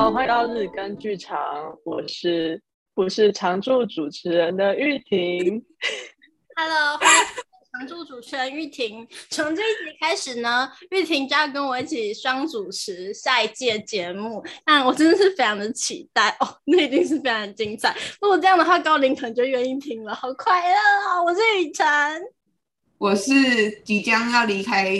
好，欢迎到日更剧场，我是不是常驻主持人的玉婷？Hello，欢迎常驻主持人玉婷。从这一集开始呢，玉婷就要跟我一起双主持下一届节目，那我真的是非常的期待哦，那一定是非常的精彩。如果这样的话，高林可能就愿意听了，好快乐啊！我是雨辰，我是即将要离开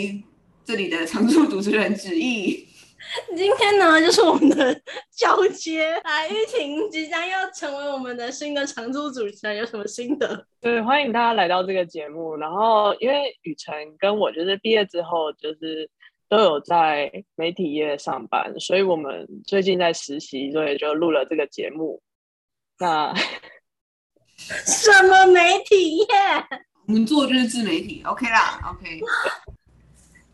这里的常驻主持人子毅。今天呢，就是我们的交接，来玉婷即将要成为我们的新的常驻主持人，有什么心得？对，欢迎大家来到这个节目。然后，因为雨辰跟我就是毕业之后，就是都有在媒体业上班，所以我们最近在实习，所以就录了这个节目。那什么媒体业？我们做的就是自媒体，OK 啦，OK。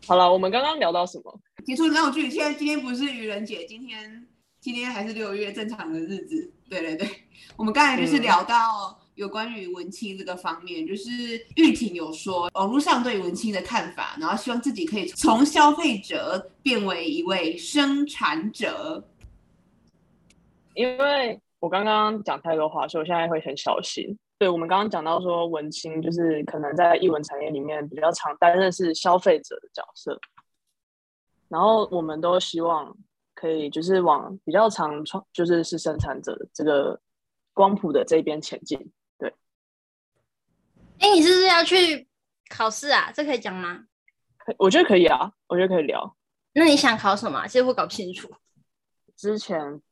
好了，我们刚刚聊到什么？结束闹剧。现在今天不是愚人节，今天今天还是六月正常的日子。对对对，我们刚才就是聊到有关于文青这个方面，嗯、就是玉婷有说网络上对文青的看法，然后希望自己可以从消费者变为一位生产者。因为我刚刚讲太多话，所以我现在会很小心。对，我们刚刚讲到说，文青就是可能在艺文产业里面比较常担任是消费者的角色，然后我们都希望可以就是往比较常创，就是是生产者的这个光谱的这边前进。对，哎，你是不是要去考试啊？这可以讲吗？我觉得可以啊，我觉得可以聊。那你想考什么？其实我搞不清楚。之前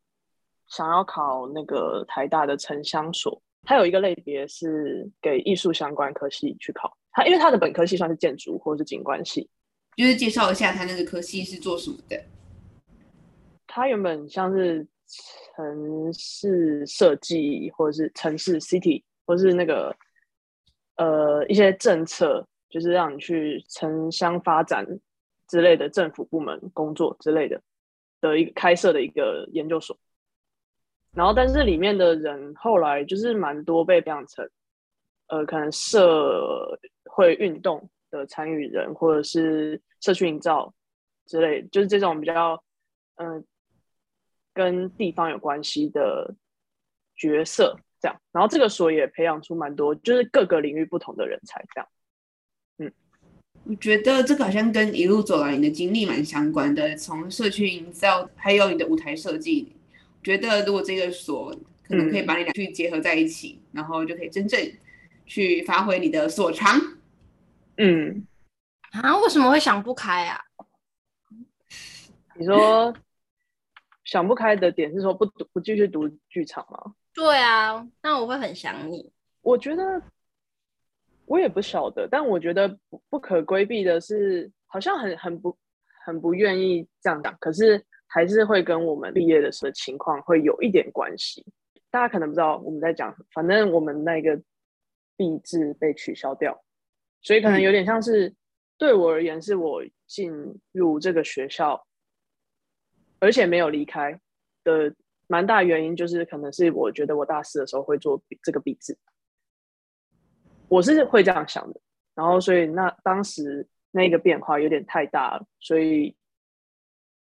想要考那个台大的城乡所。它有一个类别是给艺术相关科系去考，它因为它的本科系算是建筑或者是景观系，就是介绍一下它那个科系是做什么的。它原本像是城市设计或者是城市 city 或是那个呃一些政策，就是让你去城乡发展之类的政府部门工作之类的的一个开设的一个研究所。然后，但是里面的人后来就是蛮多被培养成，呃，可能社会运动的参与人，或者是社区营造之类，就是这种比较，嗯、跟地方有关系的角色这样。然后这个所也培养出蛮多，就是各个领域不同的人才这样。嗯，我觉得这个好像跟一路走来你的经历蛮相关的，从社区营造，还有你的舞台设计。觉得如果这个所可能可以把你俩去结合在一起，嗯、然后就可以真正去发挥你的所长。嗯，啊，为什么会想不开啊？你说想不开的点是说不读不继续读剧场吗？对啊，那我会很想你。我觉得我也不晓得，但我觉得不不可规避的是，好像很很不很不愿意这样讲，可是。还是会跟我们毕业的时候情况会有一点关系。大家可能不知道我们在讲，反正我们那个毕制被取消掉，所以可能有点像是对我而言，是我进入这个学校，而且没有离开的蛮大原因，就是可能是我觉得我大四的时候会做这个毕制，我是会这样想的。然后，所以那当时那个变化有点太大了，所以。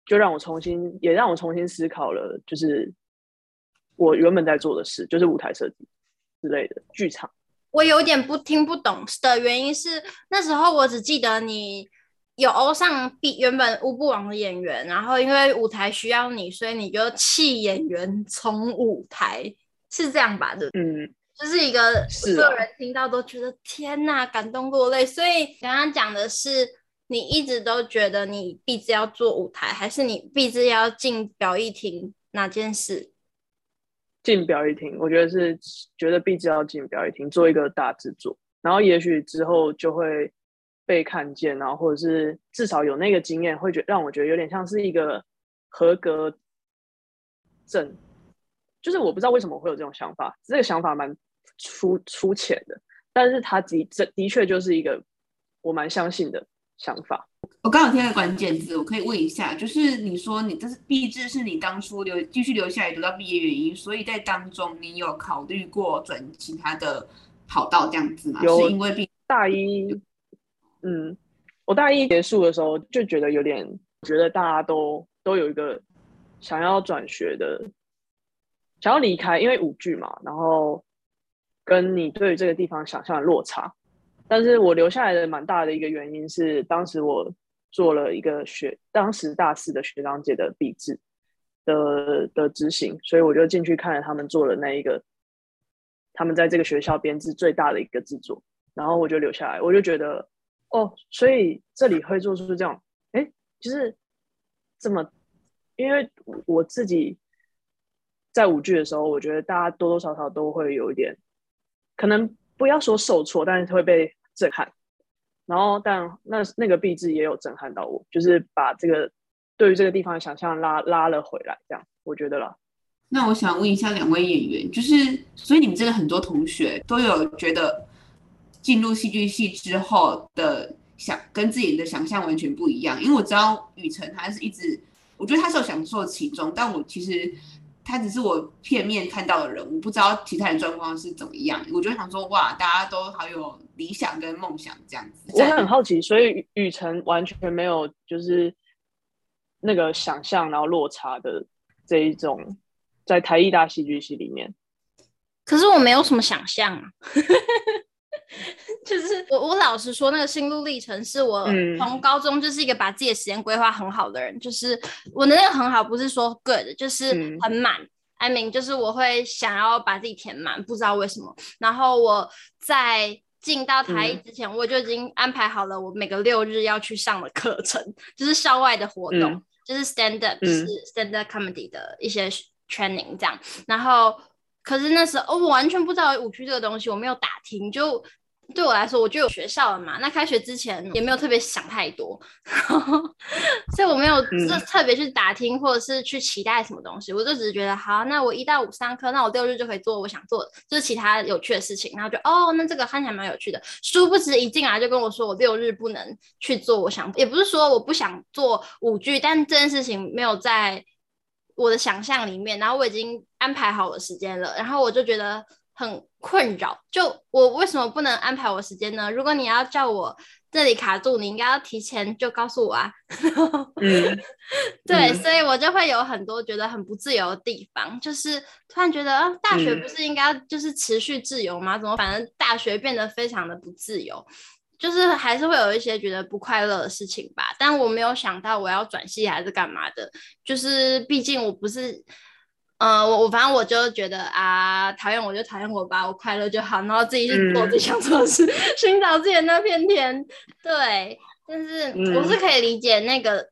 就让我重新，也让我重新思考了，就是我原本在做的事，就是舞台设计之类的剧场。我有点不听不懂的原因是，那时候我只记得你有欧上 B 原本乌布王的演员，然后因为舞台需要你，所以你就弃演员从舞台，是这样吧？的，嗯，就是一个所有人听到都觉得、啊、天哪，感动落泪。所以刚刚讲的是。你一直都觉得你毕制要做舞台，还是你毕制要进表艺厅？哪件事？进表艺厅，我觉得是觉得毕制要进表艺厅做一个大制作，然后也许之后就会被看见，然后或者是至少有那个经验，会觉让我觉得有点像是一个合格证。就是我不知道为什么会有这种想法，这个想法蛮粗粗浅的，但是它的这的确就是一个我蛮相信的。想法，我刚好听到关键字，我可以问一下，就是你说你这是毕志，是你当初留继续留下来读到毕业原因，所以在当中你有考虑过转其他的跑道这样子吗？有，是因为毕大一，嗯，我大一结束的时候就觉得有点觉得大家都都有一个想要转学的，想要离开，因为舞剧嘛，然后跟你对于这个地方想象的落差。但是我留下来的蛮大的一个原因是，当时我做了一个学，当时大四的学长姐的毕制的的执行，所以我就进去看了他们做的那一个，他们在这个学校编制最大的一个制作，然后我就留下来，我就觉得，哦，所以这里会做出这样，哎，就是这么，因为我自己在舞剧的时候，我觉得大家多多少少都会有一点，可能。不要说受挫，但是会被震撼。然后，但那那个毕制也有震撼到我，就是把这个对于这个地方的想象拉拉了回来。这样，我觉得啦。那我想问一下两位演员，就是所以你们这个很多同学都有觉得进入戏剧系之后的想跟自己的想象完全不一样，因为我知道雨辰他是一直，我觉得他是有享受其中，但我其实。他只是我片面看到的人，我不知道其他人状况是怎么样。我就想说，哇，大家都好有理想跟梦想这样子。我很好奇，所以雨辰完全没有就是那个想象然后落差的这一种，在台艺大戏剧系里面。可是我没有什么想象啊，就是我我老实说，那个心路历程是我从高中就是一个把自己的时间规划很好的人，嗯、就是我的那个很好，不是说 good，就是很满。嗯、I mean，就是我会想要把自己填满，不知道为什么。然后我在进到台艺之前，嗯、我就已经安排好了我每个六日要去上的课程，就是校外的活动，嗯、就是 stand up，是 stand up comedy 的一些 training 这样。然后。可是那时候，哦，我完全不知道舞剧这个东西，我没有打听。就对我来说，我就有学校了嘛。那开学之前也没有特别想太多，所以我没有特特别去打听或者是去期待什么东西。嗯、我就只是觉得，好，那我一到五上课，那我六日就可以做我想做的，就是其他有趣的事情。然后就哦，那这个看起来蛮有趣的。殊不知一进来就跟我说，我六日不能去做我想，也不是说我不想做舞剧，但这件事情没有在。我的想象里面，然后我已经安排好我时间了，然后我就觉得很困扰。就我为什么不能安排我时间呢？如果你要叫我这里卡住，你应该要提前就告诉我啊。嗯，对，嗯、所以我就会有很多觉得很不自由的地方，就是突然觉得，啊、大学不是应该就是持续自由吗？怎么反正大学变得非常的不自由？就是还是会有一些觉得不快乐的事情吧，但我没有想到我要转系还是干嘛的。就是毕竟我不是，呃，我我反正我就觉得啊，讨厌我就讨厌我吧，我快乐就好，然后自己去做自己想做的事，嗯、寻找自己的那片天。对，但是我是可以理解那个。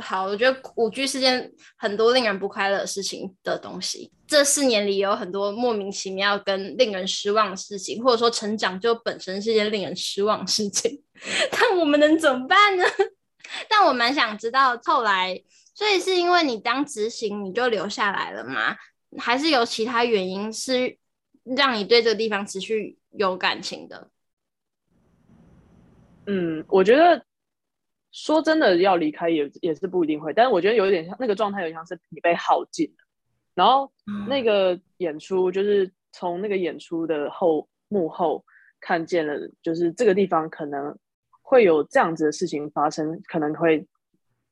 好，我觉得舞剧是件很多令人不快乐的事情的东西。这四年里有很多莫名其妙跟令人失望的事情，或者说成长就本身是件令人失望的事情。但我们能怎么办呢？但我蛮想知道后来，所以是因为你当执行你就留下来了吗？还是有其他原因是让你对这个地方持续有感情的？嗯，我觉得。说真的，要离开也也是不一定会，但是我觉得有点像那个状态，有点像是你被耗尽了。然后那个演出就是从那个演出的后幕后看见了，就是这个地方可能会有这样子的事情发生，可能会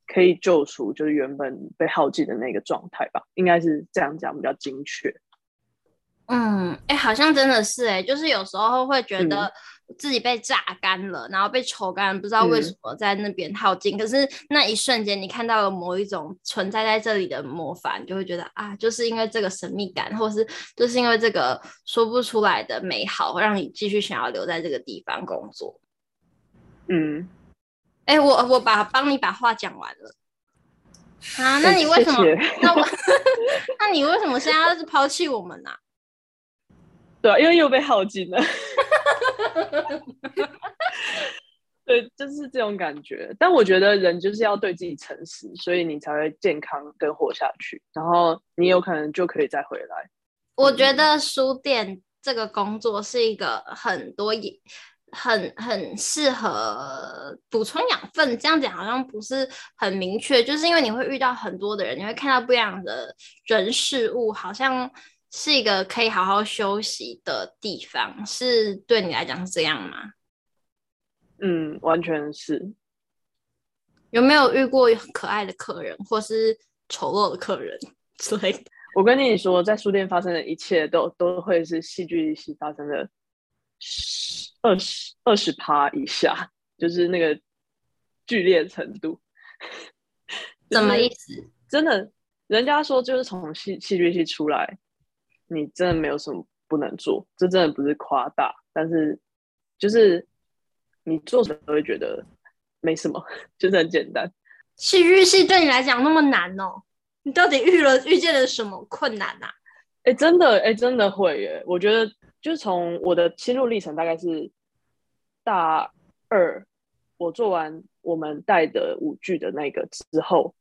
可以救赎，就是原本被耗尽的那个状态吧，应该是这样讲比较精确。嗯，哎、欸，好像真的是哎、欸，就是有时候会觉得自己被榨干了，嗯、然后被抽干，不知道为什么在那边耗尽。嗯、可是那一瞬间，你看到了某一种存在在这里的魔法，你就会觉得啊，就是因为这个神秘感，或是就是因为这个说不出来的美好，让你继续想要留在这个地方工作。嗯，哎、欸，我我把帮你把话讲完了啊，那 你为什么？那我 那你为什么现在要是抛弃我们呢、啊？对啊，因为又被耗尽了。对，就是这种感觉。但我觉得人就是要对自己诚实，所以你才会健康跟活下去。然后你有可能就可以再回来。我觉得书店这个工作是一个很多也很很适合补充养分。这样讲好像不是很明确，就是因为你会遇到很多的人，你会看到不一样的人事物，好像。是一个可以好好休息的地方，是对你来讲是这样吗？嗯，完全是。有没有遇过可爱的客人，或是丑陋的客人 之类的。我跟你说，在书店发生的一切都都会是戏剧系发生的十二十二十趴以下，就是那个剧烈程度。什么意思？真的，人家说就是从戏戏剧系出来，你真的没有什么不能做，这真的不是夸大，但是就是你做什么都会觉得没什么，就是很简单。戏剧系对你来讲那么难哦？你到底遇了遇见了什么困难啊？哎、欸，真的，哎、欸，真的会耶。我觉得，就是从我的心路历程，大概是大二，我做完我们带的舞剧的那个之后，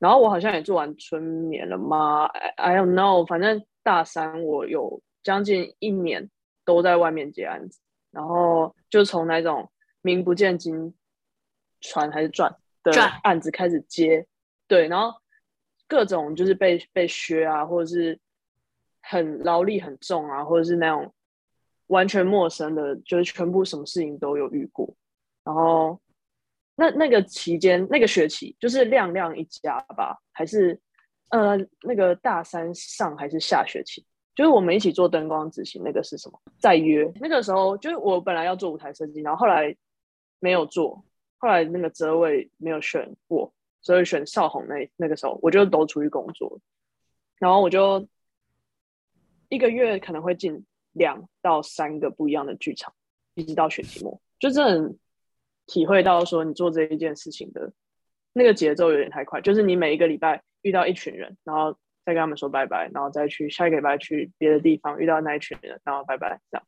然后我好像也做完春眠了吗？I, I don't know。反正大三我有将近一年都在外面接案子，然后就从那种名不见经传还是传的案子开始接，对，然后。各种就是被被削啊，或者是很劳力很重啊，或者是那种完全陌生的，就是全部什么事情都有遇过。然后那那个期间那个学期就是亮亮一家吧，还是呃那个大三上还是下学期，就是我们一起做灯光执行那个是什么？再约那个时候，就是我本来要做舞台设计，然后后来没有做，后来那个职位没有选过。所以选少红那那个时候，我就都出去工作，然后我就一个月可能会进两到三个不一样的剧场，一直到学期末，就真的体会到说你做这一件事情的那个节奏有点太快，就是你每一个礼拜遇到一群人，然后再跟他们说拜拜，然后再去下一个礼拜去别的地方遇到那一群人，然后拜拜这样。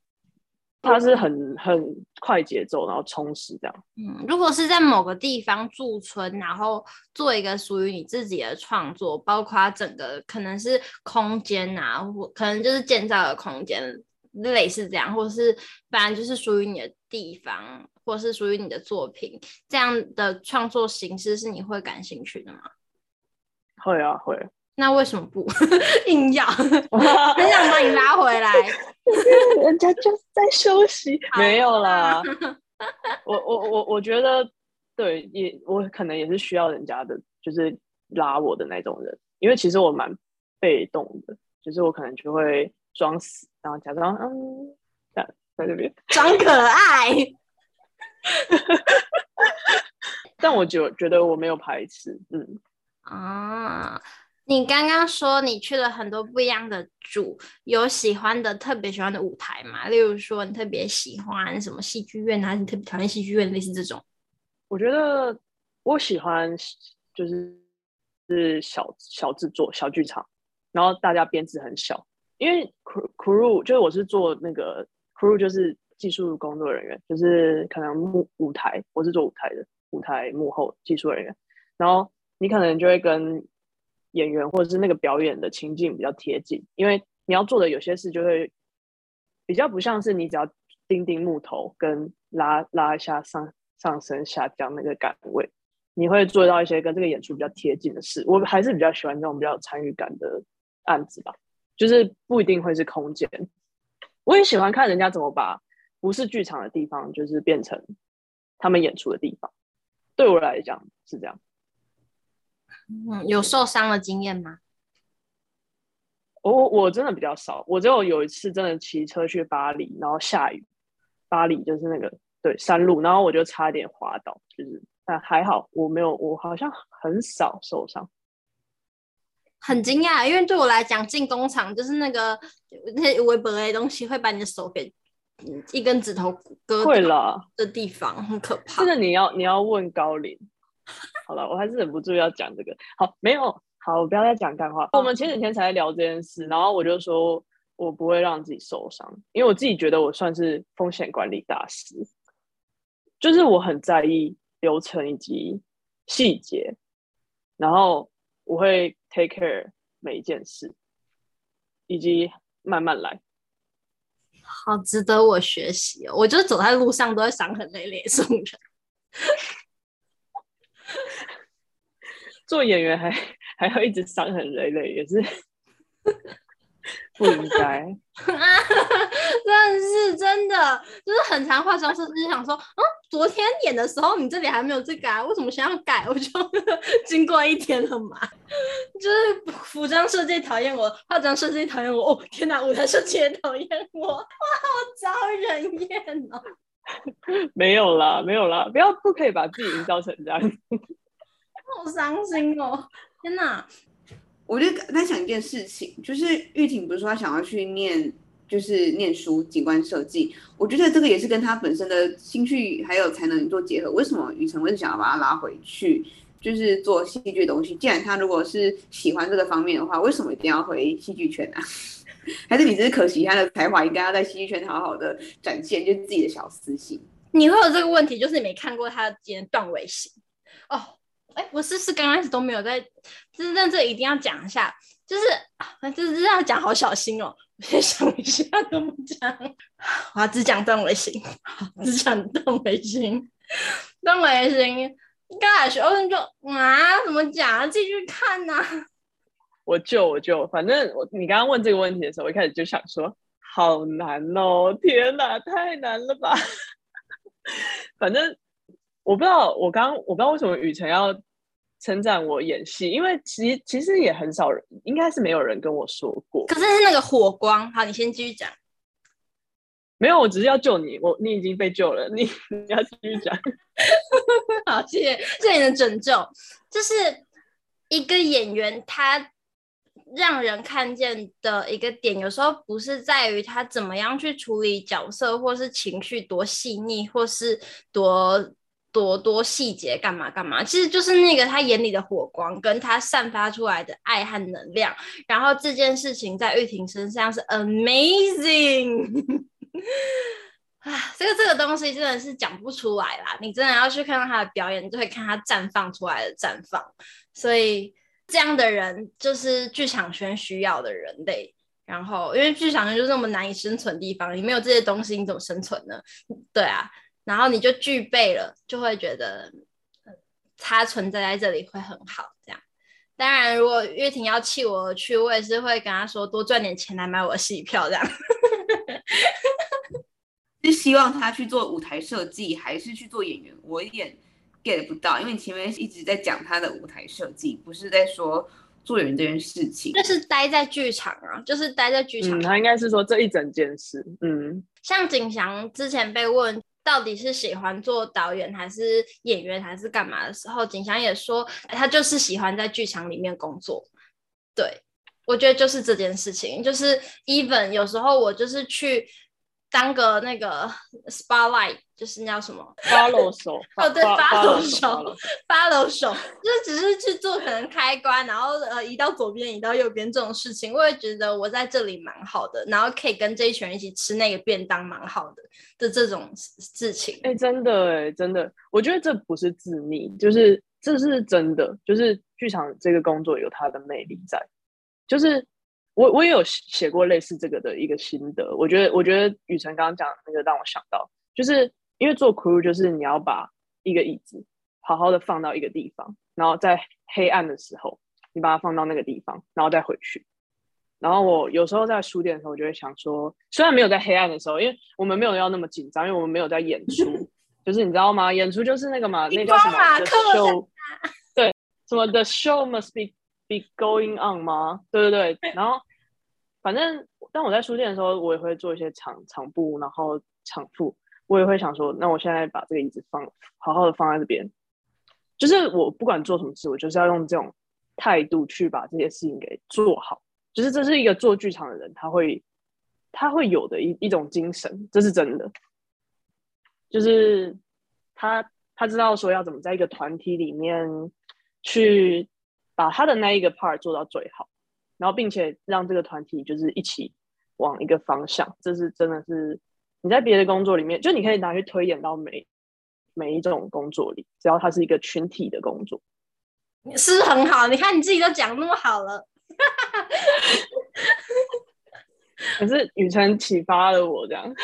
它是很很快节奏，然后充实这样。嗯，如果是在某个地方驻村，然后做一个属于你自己的创作，包括整个可能是空间啊，或可能就是建造的空间，类似这样，或是反正就是属于你的地方，或是属于你的作品，这样的创作形式是你会感兴趣的吗？会啊，会。那为什么不 硬要？很想把你拉回来。人家就是在休息，没有啦。我我我我觉得，对，也我可能也是需要人家的，就是拉我的那种人。因为其实我蛮被动的，就是我可能就会装死，然后假装嗯，在在这边装可爱。但我就觉得我没有排斥，嗯啊。你刚刚说你去了很多不一样的组，有喜欢的特别喜欢的舞台吗？例如说你特别喜欢什么戏剧院，还是你特别讨厌戏剧院，类似这种？我觉得我喜欢就是是小小制作、小剧场，然后大家编制很小，因为 crew 就是我是做那个 crew 就是技术工作人员，就是可能幕舞台，我是做舞台的舞台幕后技术人员，然后你可能就会跟。演员或者是那个表演的情境比较贴近，因为你要做的有些事就会比较不像是你只要钉钉木头跟拉拉一下上上升下降那个岗位，你会做到一些跟这个演出比较贴近的事。我还是比较喜欢这种比较有参与感的案子吧，就是不一定会是空间。我也喜欢看人家怎么把不是剧场的地方，就是变成他们演出的地方。对我来讲是这样。嗯，有受伤的经验吗？我我真的比较少，我就有有一次真的骑车去巴黎，然后下雨，巴黎就是那个对山路，然后我就差点滑倒，就是但还好我没有，我好像很少受伤。很惊讶，因为对我来讲，进工厂就是那个那些微薄的东西会把你的手给一根指头割会了的地方，很可怕。这个你要你要问高龄。好了，我还是忍不住要讲这个。好，没有好，我不要再讲干话。我们前几天才在聊这件事，然后我就说我不会让自己受伤，因为我自己觉得我算是风险管理大师，就是我很在意流程以及细节，然后我会 take care 每一件事，以及慢慢来。好值得我学习哦！我就走在路上都会伤痕累累，这种人。做演员还还要一直伤痕累累，也是不应该，真的是真的，就是很常化妆师就想说，嗯，昨天演的时候你这里还没有这个啊，为什么现在要改？我就经过一天了嘛，就是服装设计讨厌我，化妆设计讨厌我，哦天哪，舞台设计也讨厌我，哇，好招人厌哦。没有啦，没有啦，不要不可以把自己营造成这样子，好伤心哦，天哪。我就在想一件事情，就是玉婷不是说她想要去念，就是念书景观设计。我觉得这个也是跟她本身的兴趣还有才能做结合。为什么雨辰会想要把她拉回去，就是做戏剧的东西？既然她如果是喜欢这个方面的话，为什么一定要回戏剧圈啊？还是你只是可惜她的才华应该要在戏剧圈好好的展现，就是自己的小私心？你会有这个问题，就是你没看过她的段尾型哦。哎，我是是刚开始都没有在，就是在这一定要讲一下，就是啊，就是这样讲好小心哦。我先想一下怎么讲，我要只讲段尾型，只讲段尾型，段尾型。刚开始我就啊，怎么讲啊？继续看呐、我就我就，反正我你刚刚问这个问题的时候，我一开始就想说，好难哦，天哪，太难了吧。反正。我不知道，我刚我不知道为什么雨辰要称赞我演戏，因为其实其实也很少人，应该是没有人跟我说过。可是是那个火光，好，你先继续讲。没有，我只是要救你，我你已经被救了，你你要继续讲。好，谢谢谢谢你的拯救。就是一个演员，他让人看见的一个点，有时候不是在于他怎么样去处理角色，或是情绪多细腻，或是多。多多细节干嘛干嘛，其实就是那个他眼里的火光，跟他散发出来的爱和能量。然后这件事情在玉婷身上是 amazing 啊，这个这个东西真的是讲不出来啦。你真的要去看到他的表演，你就会看他绽放出来的绽放。所以这样的人就是剧场圈需要的人类。然后因为剧场圈就是那么难以生存的地方，你没有这些东西，你怎么生存呢？对啊。然后你就具备了，就会觉得它存在在这里会很好。这样，当然，如果月婷要弃我而去，我也是会跟他说多赚点钱来买我的戏票。这样，是希望他去做舞台设计，还是去做演员？我一点 get 不到，因为你前面一直在讲他的舞台设计，不是在说做演员这件事情。就是待在剧场啊，就是待在剧场。嗯，他应该是说这一整件事。嗯，像景祥之前被问。到底是喜欢做导演还是演员还是干嘛的时候，景祥也说他就是喜欢在剧场里面工作。对，我觉得就是这件事情，就是 even 有时候我就是去。当个那个 spotlight 就是那叫什么 follow 手 哦，对 follow 手 follow 手，就是只是去做可能开关，然后呃移到左边移到右边这种事情，我也觉得我在这里蛮好的，然后可以跟这一群人一起吃那个便当蛮好的的这种事情。哎、欸，真的哎、欸，真的，我觉得这不是自溺，就是这是真的，就是剧场这个工作有它的魅力在，就是。我我也有写过类似这个的一个心得，我觉得我觉得雨辰刚刚讲的那个让我想到，就是因为做 crew 就是你要把一个椅子好好的放到一个地方，然后在黑暗的时候你把它放到那个地方，然后再回去。然后我有时候在书店的时候，我就会想说，虽然没有在黑暗的时候，因为我们没有要那么紧张，因为我们没有在演出，就是你知道吗？演出就是那个嘛，那叫什么 The show，对，什么 The show must be be going on 吗？对对对，然后。反正当我在书店的时候，我也会做一些场场布，然后场布，我也会想说，那我现在把这个椅子放好好的放在这边，就是我不管做什么事，我就是要用这种态度去把这些事情给做好。就是这是一个做剧场的人他会他会有的一一种精神，这是真的。就是他他知道说要怎么在一个团体里面去把他的那一个 part 做到最好。然后，并且让这个团体就是一起往一个方向，这是真的是你在别的工作里面，就你可以拿去推演到每每一种工作里，只要它是一个群体的工作，是很好。你看你自己都讲那么好了，可是雨辰启发了我这样。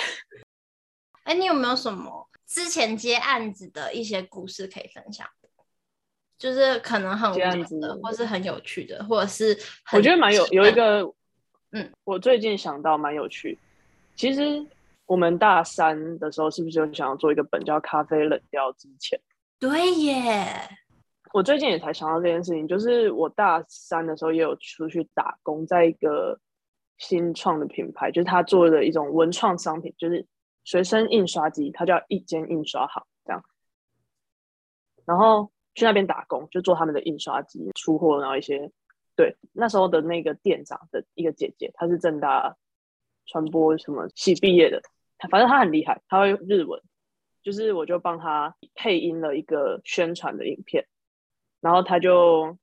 哎，你有没有什么之前接案子的一些故事可以分享？就是可能很无聊的，或是很有趣的，或者是我觉得蛮有有一个嗯，我最近想到蛮有趣，其实我们大三的时候是不是有想要做一个本叫《咖啡冷掉之前》？对耶，我最近也才想到这件事情，就是我大三的时候也有出去打工，在一个新创的品牌，就是他做的一种文创商品，就是随身印刷机，它叫一间印刷行这样，然后去那边打工，就做他们的印刷机出货，然后一些。对，那时候的那个店长的一个姐姐，她是正大传播什么系毕业的，她反正她很厉害，她会日文，就是我就帮她配音了一个宣传的影片，然后她就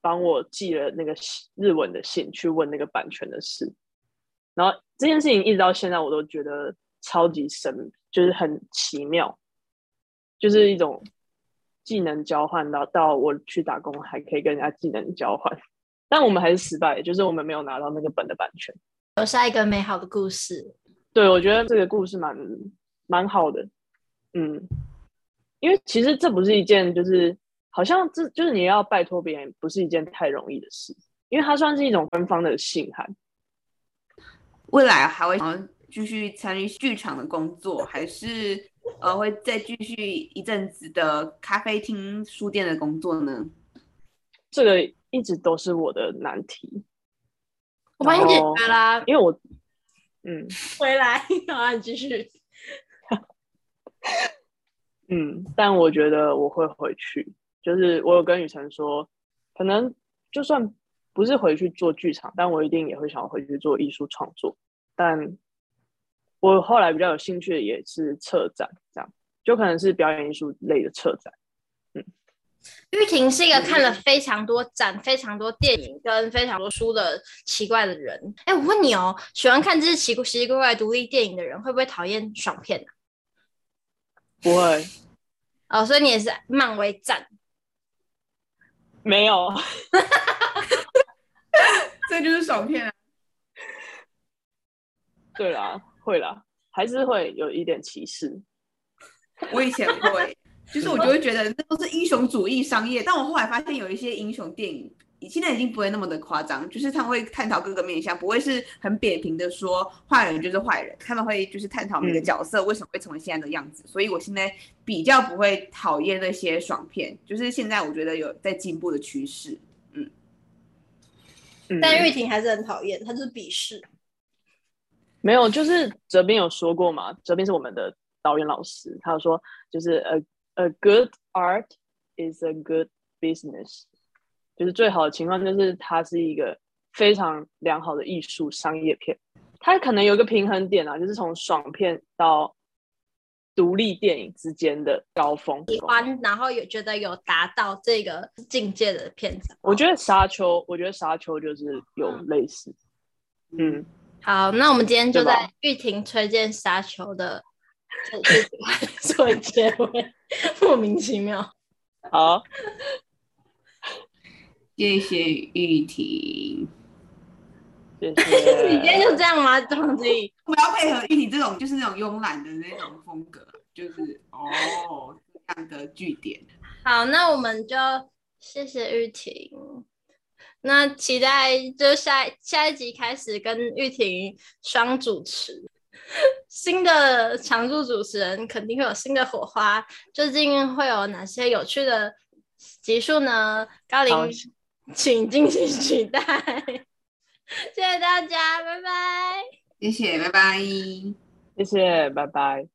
帮我寄了那个日文的信去问那个版权的事，然后这件事情一直到现在我都觉得超级神，就是很奇妙，就是一种。技能交换到到我去打工还可以跟人家技能交换，但我们还是失败，就是我们没有拿到那个本的版权。留下一个美好的故事。对，我觉得这个故事蛮蛮好的，嗯，因为其实这不是一件就是好像这就是你要拜托别人不是一件太容易的事，因为它算是一种官方的信函。未来还会继续参与剧场的工作，还是？呃，会再继续一阵子的咖啡厅、书店的工作呢？这个一直都是我的难题。我帮你解决啦，因为我，嗯，回来，好，你继续。嗯，但我觉得我会回去。就是我有跟雨辰说，可能就算不是回去做剧场，但我一定也会想要回去做艺术创作。但我后来比较有兴趣的也是策展，这样就可能是表演艺术类的策展。嗯，玉婷是一个看了非常多展、非常多电影跟非常多书的奇怪的人。哎，我问你哦，喜欢看这些奇奇怪怪独立电影的人，会不会讨厌爽片呢？不会。哦，所以你也是漫威战？没有，这就是爽片啊。对啦。会啦，还是会有一点歧视。我以前会，就是我就会觉得那都是英雄主义商业。但我后来发现，有一些英雄电影，现在已经不会那么的夸张，就是他们会探讨各个面向，不会是很扁平的说坏人就是坏人。他们会就是探讨每个角色为什么会成为现在的样子。嗯、所以我现在比较不会讨厌那些爽片，就是现在我觉得有在进步的趋势。嗯，但玉婷还是很讨厌，她就是鄙视。没有，就是哲斌有说过嘛，哲斌是我们的导演老师，他有说就是 a a good art is a good business，就是最好的情况就是它是一个非常良好的艺术商业片，它可能有一个平衡点啊，就是从爽片到独立电影之间的高峰。喜欢，然后也觉得有达到这个境界的片子，我觉得沙丘，我觉得沙丘就是有类似，嗯。嗯好，那我们今天就在玉婷推荐沙丘的做 结尾，莫名其妙。好，谢谢玉婷，谢谢。你今天就这样吗？这样子？我要配合玉婷这种，就是那种慵懒的那种风格，就是哦这样的句点。好，那我们就谢谢玉婷。那期待就下下一集开始跟玉婷双主持，新的常驻主持人肯定会有新的火花，究竟会有哪些有趣的集数呢？高林，请敬请期待。谢谢大家，拜拜。谢谢，拜拜。谢谢，拜拜。